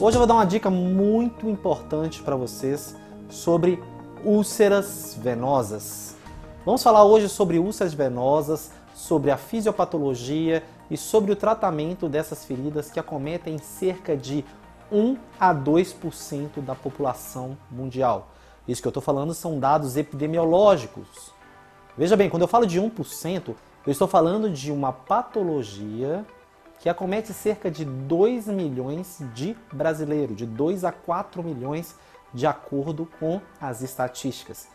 Hoje eu vou dar uma dica muito importante para vocês sobre úlceras venosas. Vamos falar hoje sobre úlceras venosas, sobre a fisiopatologia e sobre o tratamento dessas feridas que acometem cerca de 1 a 2% da população mundial. Isso que eu estou falando são dados epidemiológicos. Veja bem, quando eu falo de 1%, eu estou falando de uma patologia que acomete cerca de 2 milhões de brasileiros, de 2 a 4 milhões, de acordo com as estatísticas.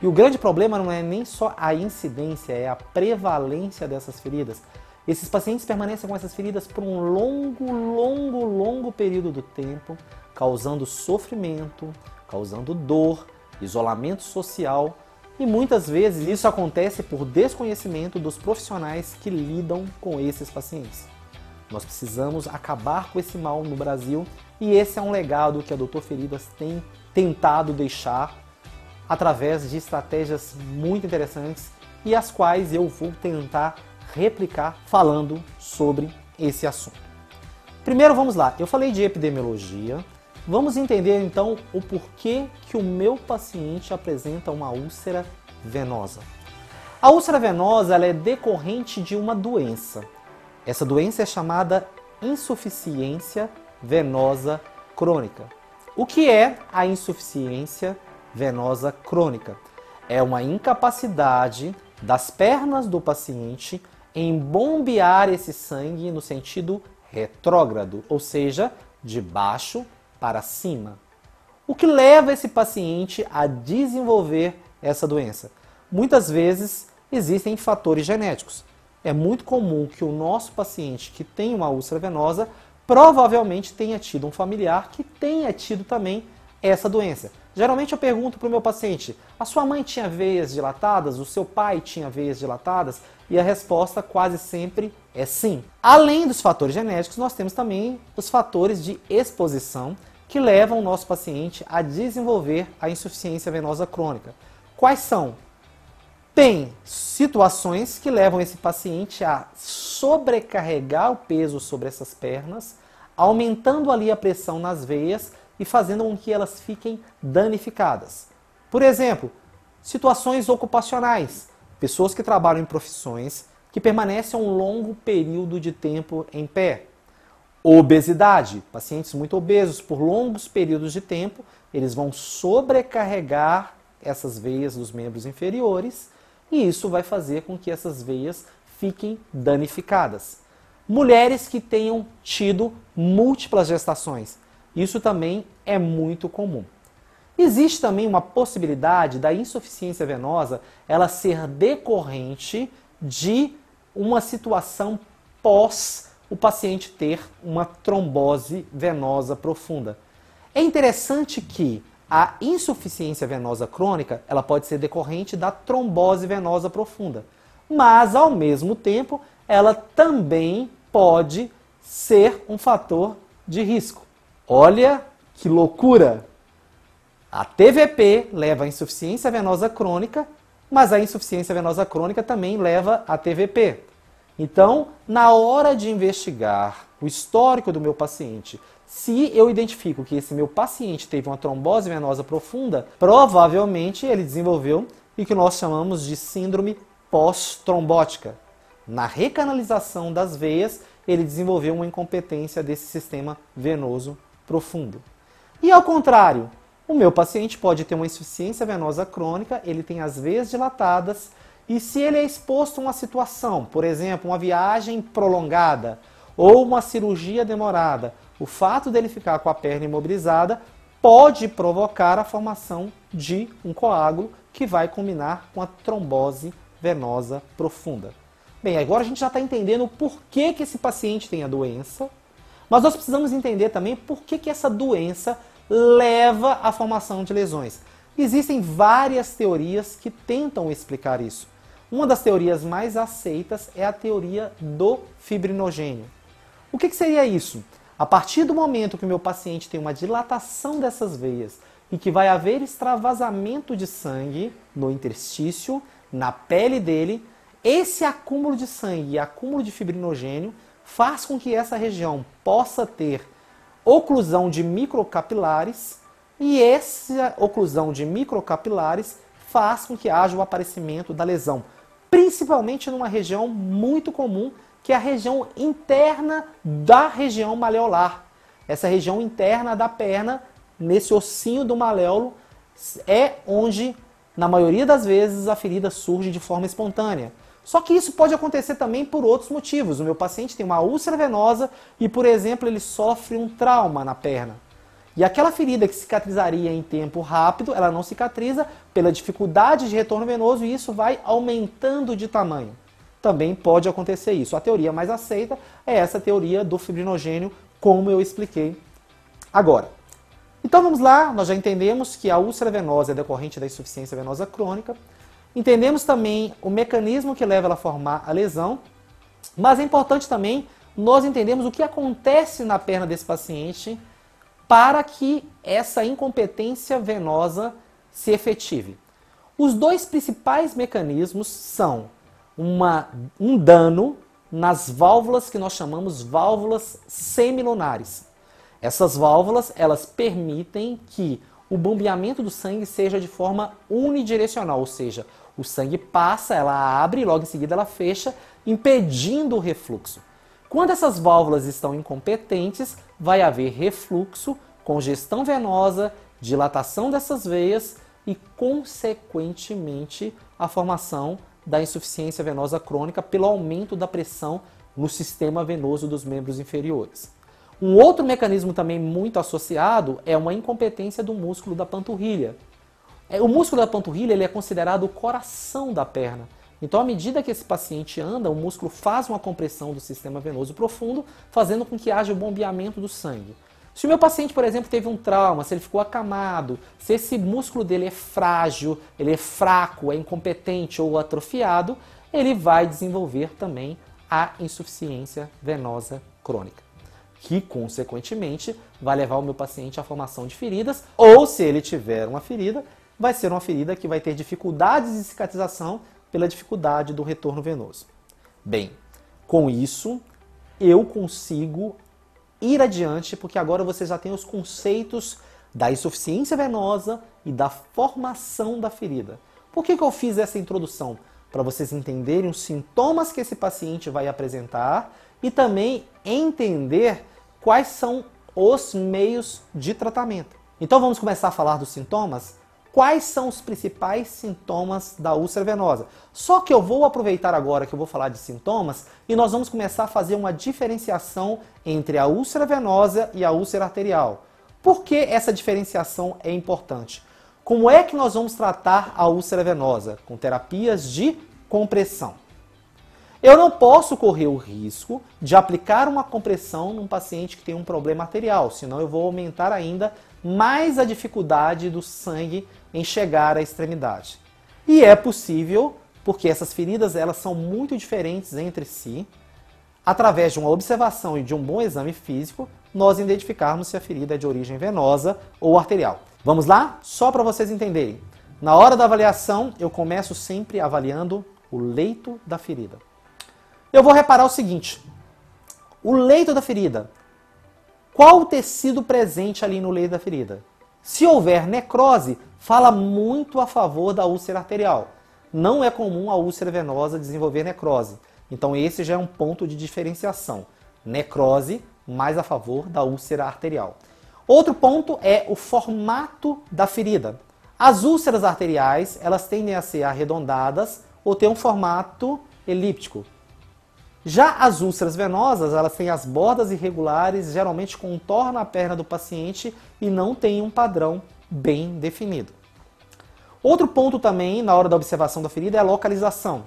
E o grande problema não é nem só a incidência, é a prevalência dessas feridas. Esses pacientes permanecem com essas feridas por um longo, longo, longo período do tempo, causando sofrimento, causando dor, isolamento social e muitas vezes isso acontece por desconhecimento dos profissionais que lidam com esses pacientes. Nós precisamos acabar com esse mal no Brasil e esse é um legado que a Doutor Feridas tem tentado deixar através de estratégias muito interessantes e as quais eu vou tentar replicar falando sobre esse assunto. Primeiro vamos lá, eu falei de epidemiologia, vamos entender então o porquê que o meu paciente apresenta uma úlcera venosa. A úlcera venosa é decorrente de uma doença. Essa doença é chamada insuficiência venosa crônica. O que é a insuficiência venosa crônica? É uma incapacidade das pernas do paciente em bombear esse sangue no sentido retrógrado, ou seja, de baixo para cima. O que leva esse paciente a desenvolver essa doença? Muitas vezes existem fatores genéticos é muito comum que o nosso paciente que tem uma úlcera venosa provavelmente tenha tido um familiar que tenha tido também essa doença. Geralmente eu pergunto para o meu paciente: a sua mãe tinha veias dilatadas? O seu pai tinha veias dilatadas? E a resposta quase sempre é sim. Além dos fatores genéticos, nós temos também os fatores de exposição que levam o nosso paciente a desenvolver a insuficiência venosa crônica. Quais são? Tem situações que levam esse paciente a sobrecarregar o peso sobre essas pernas, aumentando ali a pressão nas veias e fazendo com que elas fiquem danificadas. Por exemplo, situações ocupacionais, pessoas que trabalham em profissões que permanecem um longo período de tempo em pé. Obesidade, pacientes muito obesos por longos períodos de tempo, eles vão sobrecarregar essas veias dos membros inferiores e isso vai fazer com que essas veias fiquem danificadas. Mulheres que tenham tido múltiplas gestações, isso também é muito comum. Existe também uma possibilidade da insuficiência venosa ela ser decorrente de uma situação pós o paciente ter uma trombose venosa profunda. É interessante que a insuficiência venosa crônica, ela pode ser decorrente da trombose venosa profunda, mas ao mesmo tempo, ela também pode ser um fator de risco. Olha que loucura! A TVP leva à insuficiência venosa crônica, mas a insuficiência venosa crônica também leva à TVP. Então, na hora de investigar o histórico do meu paciente, se eu identifico que esse meu paciente teve uma trombose venosa profunda, provavelmente ele desenvolveu o que nós chamamos de síndrome pós-trombótica. Na recanalização das veias, ele desenvolveu uma incompetência desse sistema venoso profundo. E ao contrário, o meu paciente pode ter uma insuficiência venosa crônica, ele tem as veias dilatadas, e se ele é exposto a uma situação, por exemplo, uma viagem prolongada, ou uma cirurgia demorada, o fato dele ficar com a perna imobilizada pode provocar a formação de um coágulo que vai combinar com a trombose venosa profunda. Bem, agora a gente já está entendendo o porquê que esse paciente tem a doença, mas nós precisamos entender também por que, que essa doença leva à formação de lesões. Existem várias teorias que tentam explicar isso. Uma das teorias mais aceitas é a teoria do fibrinogênio. O que, que seria isso? A partir do momento que o meu paciente tem uma dilatação dessas veias e que vai haver extravasamento de sangue no interstício, na pele dele, esse acúmulo de sangue e acúmulo de fibrinogênio faz com que essa região possa ter oclusão de microcapilares e essa oclusão de microcapilares faz com que haja o aparecimento da lesão, principalmente numa região muito comum, que é a região interna da região maleolar. Essa região interna da perna, nesse ossinho do maléolo, é onde, na maioria das vezes, a ferida surge de forma espontânea. Só que isso pode acontecer também por outros motivos. O meu paciente tem uma úlcera venosa e, por exemplo, ele sofre um trauma na perna. E aquela ferida que cicatrizaria em tempo rápido, ela não cicatriza pela dificuldade de retorno venoso e isso vai aumentando de tamanho. Também pode acontecer isso. A teoria mais aceita é essa teoria do fibrinogênio, como eu expliquei agora. Então vamos lá, nós já entendemos que a úlcera venosa é decorrente da insuficiência venosa crônica. Entendemos também o mecanismo que leva ela a formar a lesão, mas é importante também nós entendemos o que acontece na perna desse paciente para que essa incompetência venosa se efetive. Os dois principais mecanismos são uma, um dano nas válvulas que nós chamamos válvulas semilunares. Essas válvulas, elas permitem que o bombeamento do sangue seja de forma unidirecional, ou seja, o sangue passa, ela abre e logo em seguida ela fecha, impedindo o refluxo. Quando essas válvulas estão incompetentes, vai haver refluxo, congestão venosa, dilatação dessas veias e, consequentemente, a formação da insuficiência venosa crônica pelo aumento da pressão no sistema venoso dos membros inferiores. Um outro mecanismo também muito associado é uma incompetência do músculo da panturrilha. É, o músculo da panturrilha ele é considerado o coração da perna. Então, à medida que esse paciente anda, o músculo faz uma compressão do sistema venoso profundo, fazendo com que haja o bombeamento do sangue. Se o meu paciente, por exemplo, teve um trauma, se ele ficou acamado, se esse músculo dele é frágil, ele é fraco, é incompetente ou atrofiado, ele vai desenvolver também a insuficiência venosa crônica, que consequentemente vai levar o meu paciente à formação de feridas, ou se ele tiver uma ferida, vai ser uma ferida que vai ter dificuldades de cicatrização pela dificuldade do retorno venoso. Bem, com isso, eu consigo ir adiante, porque agora você já tem os conceitos da insuficiência venosa e da formação da ferida. Por que, que eu fiz essa introdução? Para vocês entenderem os sintomas que esse paciente vai apresentar e também entender quais são os meios de tratamento. Então vamos começar a falar dos sintomas? Quais são os principais sintomas da úlcera venosa. Só que eu vou aproveitar agora que eu vou falar de sintomas e nós vamos começar a fazer uma diferenciação entre a úlcera venosa e a úlcera arterial. Por que essa diferenciação é importante? Como é que nós vamos tratar a úlcera venosa? Com terapias de compressão. Eu não posso correr o risco de aplicar uma compressão num paciente que tem um problema arterial, senão eu vou aumentar ainda mais a dificuldade do sangue em chegar à extremidade. E é possível, porque essas feridas elas são muito diferentes entre si, através de uma observação e de um bom exame físico, nós identificarmos se a ferida é de origem venosa ou arterial. Vamos lá? Só para vocês entenderem. Na hora da avaliação, eu começo sempre avaliando o leito da ferida. Eu vou reparar o seguinte: o leito da ferida. Qual o tecido presente ali no leito da ferida? Se houver necrose, fala muito a favor da úlcera arterial. Não é comum a úlcera venosa desenvolver necrose. Então esse já é um ponto de diferenciação. Necrose mais a favor da úlcera arterial. Outro ponto é o formato da ferida. As úlceras arteriais, elas tendem a ser arredondadas ou ter um formato elíptico. Já as úlceras venosas, elas têm as bordas irregulares, geralmente contornam a perna do paciente e não têm um padrão bem definido. Outro ponto também na hora da observação da ferida é a localização.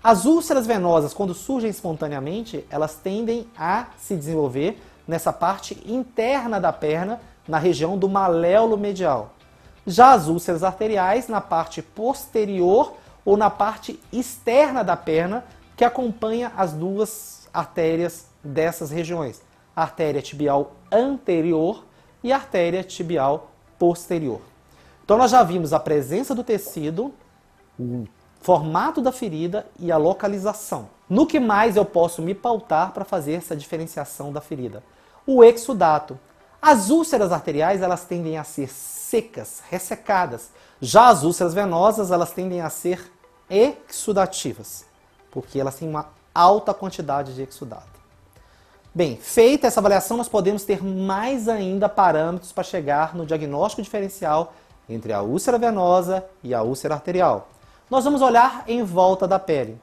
As úlceras venosas, quando surgem espontaneamente, elas tendem a se desenvolver nessa parte interna da perna, na região do maléolo medial. Já as úlceras arteriais, na parte posterior ou na parte externa da perna, que acompanha as duas artérias dessas regiões, a artéria tibial anterior e a artéria tibial posterior. Então nós já vimos a presença do tecido, o formato da ferida e a localização. No que mais eu posso me pautar para fazer essa diferenciação da ferida? O exudato. As úlceras arteriais, elas tendem a ser secas, ressecadas. Já as úlceras venosas, elas tendem a ser exudativas, porque elas têm uma alta quantidade de exudato. Bem, feita essa avaliação, nós podemos ter mais ainda parâmetros para chegar no diagnóstico diferencial entre a úlcera venosa e a úlcera arterial. Nós vamos olhar em volta da pele.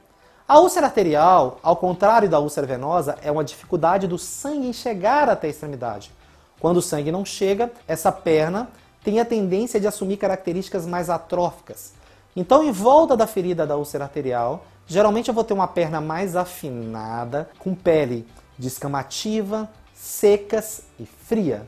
A úlcera arterial, ao contrário da úlcera venosa, é uma dificuldade do sangue em chegar até a extremidade. Quando o sangue não chega, essa perna tem a tendência de assumir características mais atróficas. Então, em volta da ferida da úlcera arterial, geralmente eu vou ter uma perna mais afinada, com pele descamativa, secas e fria.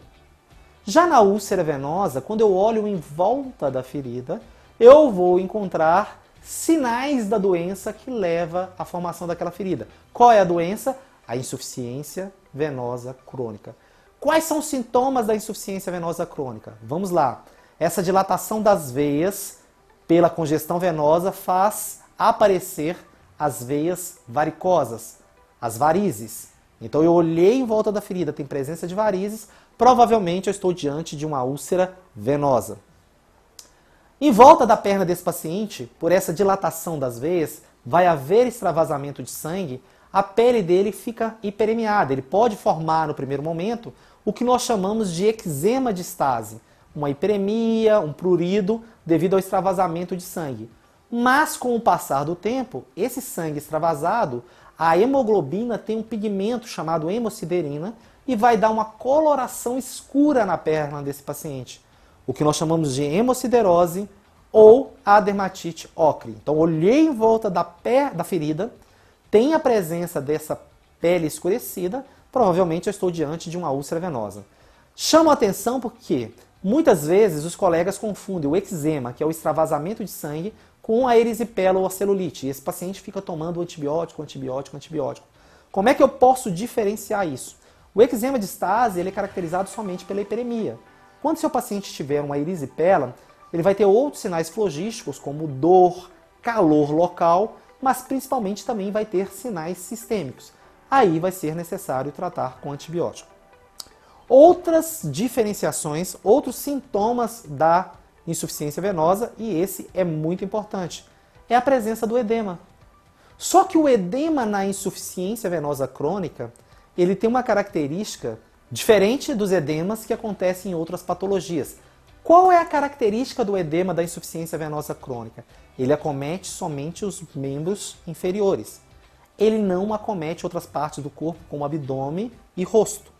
Já na úlcera venosa, quando eu olho em volta da ferida, eu vou encontrar sinais da doença que leva à formação daquela ferida. Qual é a doença? A insuficiência venosa crônica. Quais são os sintomas da insuficiência venosa crônica? Vamos lá. Essa dilatação das veias pela congestão venosa faz aparecer as veias varicosas, as varizes. Então eu olhei em volta da ferida, tem presença de varizes, provavelmente eu estou diante de uma úlcera venosa. Em volta da perna desse paciente, por essa dilatação das veias, vai haver extravasamento de sangue, a pele dele fica hiperemiada. Ele pode formar no primeiro momento o que nós chamamos de eczema de estase, uma hiperemia, um prurido devido ao extravasamento de sangue. Mas com o passar do tempo, esse sangue extravasado, a hemoglobina tem um pigmento chamado hemociderina e vai dar uma coloração escura na perna desse paciente, o que nós chamamos de hemociderose ou a dermatite ocre. Então, olhei em volta da, pé, da ferida, tem a presença dessa pele escurecida, provavelmente eu estou diante de uma úlcera venosa. Chamo a atenção porque muitas vezes os colegas confundem o eczema, que é o extravasamento de sangue, com a erisipela ou a celulite. E esse paciente fica tomando antibiótico, antibiótico, antibiótico. Como é que eu posso diferenciar isso? O eczema de estase ele é caracterizado somente pela hiperemia. Quando seu paciente tiver uma erisipela, ele vai ter outros sinais flogísticos, como dor, calor local, mas principalmente também vai ter sinais sistêmicos aí vai ser necessário tratar com antibiótico. Outras diferenciações, outros sintomas da insuficiência venosa, e esse é muito importante, é a presença do edema. Só que o edema na insuficiência venosa crônica, ele tem uma característica diferente dos edemas que acontecem em outras patologias. Qual é a característica do edema da insuficiência venosa crônica? Ele acomete somente os membros inferiores ele não acomete outras partes do corpo, como abdômen e rosto.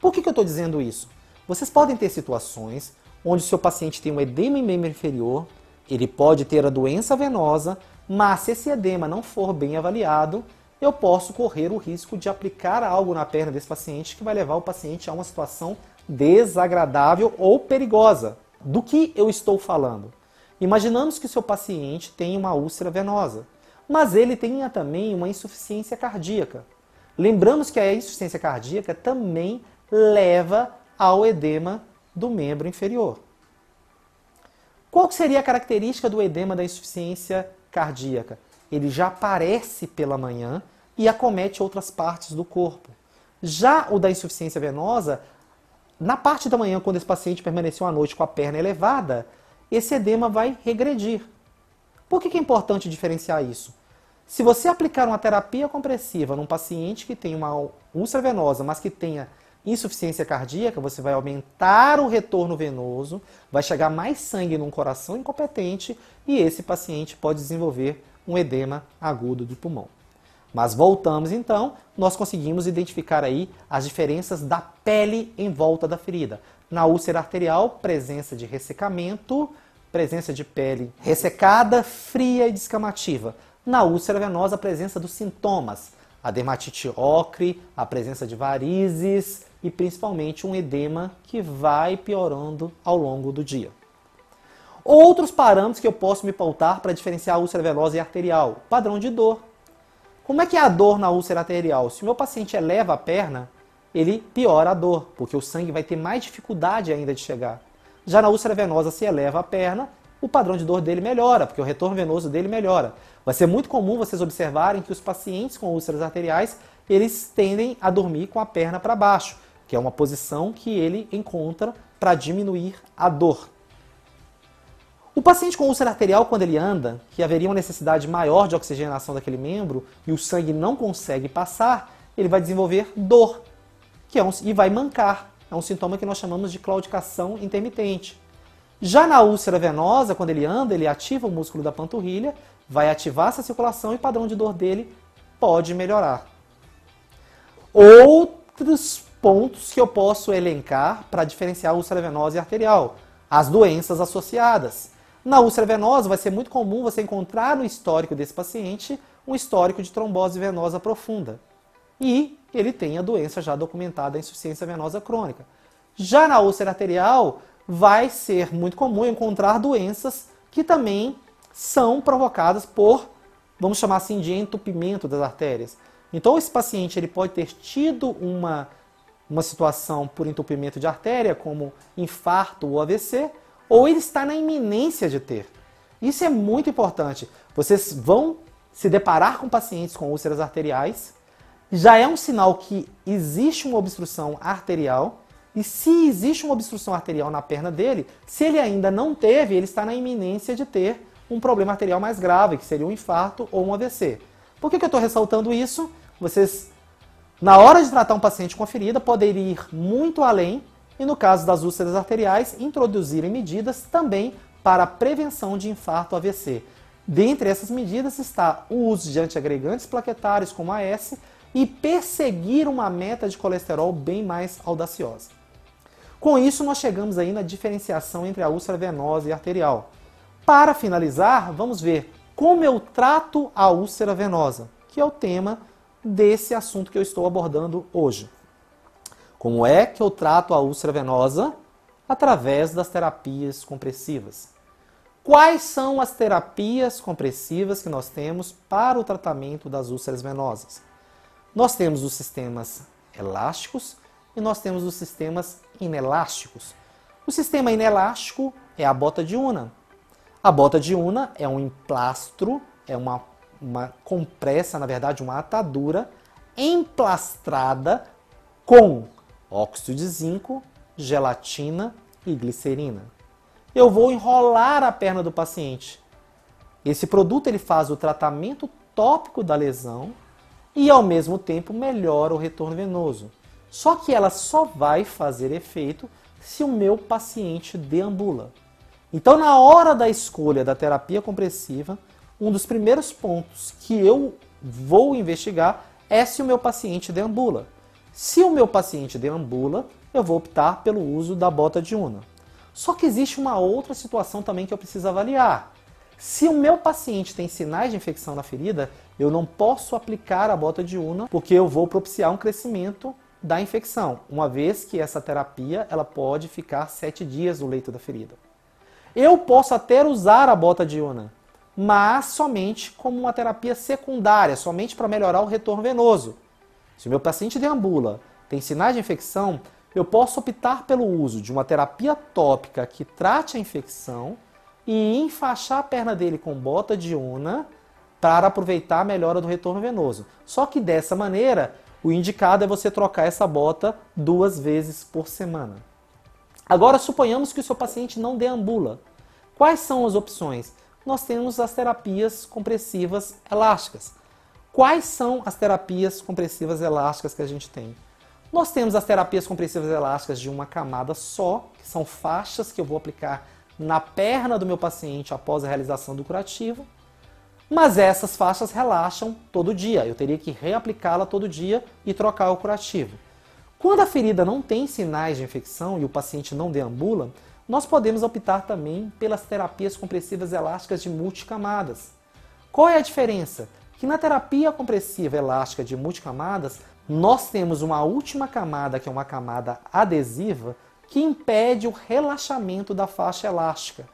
Por que, que eu estou dizendo isso? Vocês podem ter situações onde o seu paciente tem um edema em membro inferior, ele pode ter a doença venosa, mas se esse edema não for bem avaliado, eu posso correr o risco de aplicar algo na perna desse paciente que vai levar o paciente a uma situação desagradável ou perigosa. Do que eu estou falando? Imaginamos que o seu paciente tem uma úlcera venosa mas ele tenha também uma insuficiência cardíaca. Lembramos que a insuficiência cardíaca também leva ao edema do membro inferior. Qual seria a característica do edema da insuficiência cardíaca? Ele já aparece pela manhã e acomete outras partes do corpo. Já o da insuficiência venosa, na parte da manhã, quando esse paciente permaneceu à noite com a perna elevada, esse edema vai regredir. Por que é importante diferenciar isso? Se você aplicar uma terapia compressiva num paciente que tem uma úlcera venosa, mas que tenha insuficiência cardíaca, você vai aumentar o retorno venoso, vai chegar mais sangue num coração incompetente e esse paciente pode desenvolver um edema agudo do pulmão. Mas voltamos então, nós conseguimos identificar aí as diferenças da pele em volta da ferida. Na úlcera arterial, presença de ressecamento, presença de pele ressecada, fria e descamativa. Na úlcera venosa, a presença dos sintomas, a dermatite ocre, a presença de varizes e principalmente um edema que vai piorando ao longo do dia. Outros parâmetros que eu posso me pautar para diferenciar a úlcera venosa e arterial. Padrão de dor. Como é que é a dor na úlcera arterial? Se o meu paciente eleva a perna, ele piora a dor, porque o sangue vai ter mais dificuldade ainda de chegar. Já na úlcera venosa, se eleva a perna, o padrão de dor dele melhora, porque o retorno venoso dele melhora. Vai ser muito comum vocês observarem que os pacientes com úlceras arteriais, eles tendem a dormir com a perna para baixo. que é uma posição que ele encontra para diminuir a dor. O paciente com úlcera arterial, quando ele anda, que haveria uma necessidade maior de oxigenação daquele membro e o sangue não consegue passar, ele vai desenvolver dor, que é um, e vai mancar. É um sintoma que nós chamamos de claudicação intermitente. Já na úlcera venosa, quando ele anda, ele ativa o músculo da panturrilha, vai ativar essa circulação e o padrão de dor dele pode melhorar. Outros pontos que eu posso elencar para diferenciar a úlcera venosa e arterial. As doenças associadas. Na úlcera venosa, vai ser muito comum você encontrar no histórico desse paciente um histórico de trombose venosa profunda. E ele tem a doença já documentada, a insuficiência venosa crônica. Já na úlcera arterial, vai ser muito comum encontrar doenças que também são provocadas por, vamos chamar assim, de entupimento das artérias. Então, esse paciente ele pode ter tido uma, uma situação por entupimento de artéria, como infarto ou AVC, ou ele está na iminência de ter. Isso é muito importante. Vocês vão se deparar com pacientes com úlceras arteriais, já é um sinal que existe uma obstrução arterial, e se existe uma obstrução arterial na perna dele, se ele ainda não teve, ele está na iminência de ter um problema arterial mais grave, que seria um infarto ou um AVC. Por que, que eu estou ressaltando isso? Vocês, na hora de tratar um paciente com ferida, podem ir muito além e, no caso das úlceras arteriais, introduzirem medidas também para a prevenção de infarto AVC. Dentre essas medidas está o uso de antiagregantes plaquetários como a S e perseguir uma meta de colesterol bem mais audaciosa. Com isso, nós chegamos aí na diferenciação entre a úlcera venosa e arterial. Para finalizar, vamos ver como eu trato a úlcera venosa, que é o tema desse assunto que eu estou abordando hoje. Como é que eu trato a úlcera venosa? Através das terapias compressivas. Quais são as terapias compressivas que nós temos para o tratamento das úlceras venosas? Nós temos os sistemas elásticos e nós temos os sistemas inelásticos. O sistema inelástico é a bota de una. A bota de una é um emplastro, é uma, uma compressa, na verdade, uma atadura emplastrada com óxido de zinco, gelatina e glicerina. Eu vou enrolar a perna do paciente. Esse produto ele faz o tratamento tópico da lesão e ao mesmo tempo melhora o retorno venoso. Só que ela só vai fazer efeito se o meu paciente deambula. Então, na hora da escolha da terapia compressiva, um dos primeiros pontos que eu vou investigar é se o meu paciente deambula. Se o meu paciente deambula, eu vou optar pelo uso da bota de una. Só que existe uma outra situação também que eu preciso avaliar. Se o meu paciente tem sinais de infecção na ferida, eu não posso aplicar a bota de una porque eu vou propiciar um crescimento da infecção, uma vez que essa terapia ela pode ficar sete dias no leito da ferida. Eu posso até usar a bota de una, mas somente como uma terapia secundária, somente para melhorar o retorno venoso. Se o meu paciente deambula, tem sinais de infecção, eu posso optar pelo uso de uma terapia tópica que trate a infecção e enfaixar a perna dele com bota de una para aproveitar a melhora do retorno venoso. Só que dessa maneira, o indicado é você trocar essa bota duas vezes por semana. Agora, suponhamos que o seu paciente não deambula. Quais são as opções? Nós temos as terapias compressivas elásticas. Quais são as terapias compressivas elásticas que a gente tem? Nós temos as terapias compressivas elásticas de uma camada só, que são faixas que eu vou aplicar na perna do meu paciente após a realização do curativo. Mas essas faixas relaxam todo dia. Eu teria que reaplicá-la todo dia e trocar o curativo. Quando a ferida não tem sinais de infecção e o paciente não deambula, nós podemos optar também pelas terapias compressivas elásticas de multicamadas. Qual é a diferença? que na terapia compressiva elástica de multicamadas, nós temos uma última camada, que é uma camada adesiva, que impede o relaxamento da faixa elástica.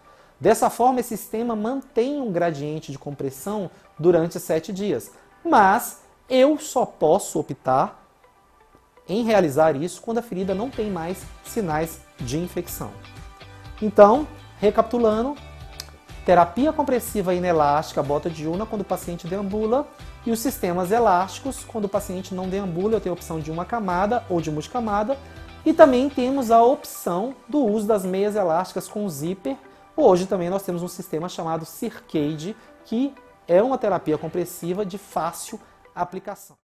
Dessa forma, esse sistema mantém um gradiente de compressão durante sete dias. Mas eu só posso optar em realizar isso quando a ferida não tem mais sinais de infecção. Então, recapitulando, terapia compressiva inelástica, bota de una quando o paciente deambula, e os sistemas elásticos, quando o paciente não deambula, eu tenho a opção de uma camada ou de multicamada, E também temos a opção do uso das meias elásticas com zíper. Hoje também nós temos um sistema chamado Circade, que é uma terapia compressiva de fácil aplicação.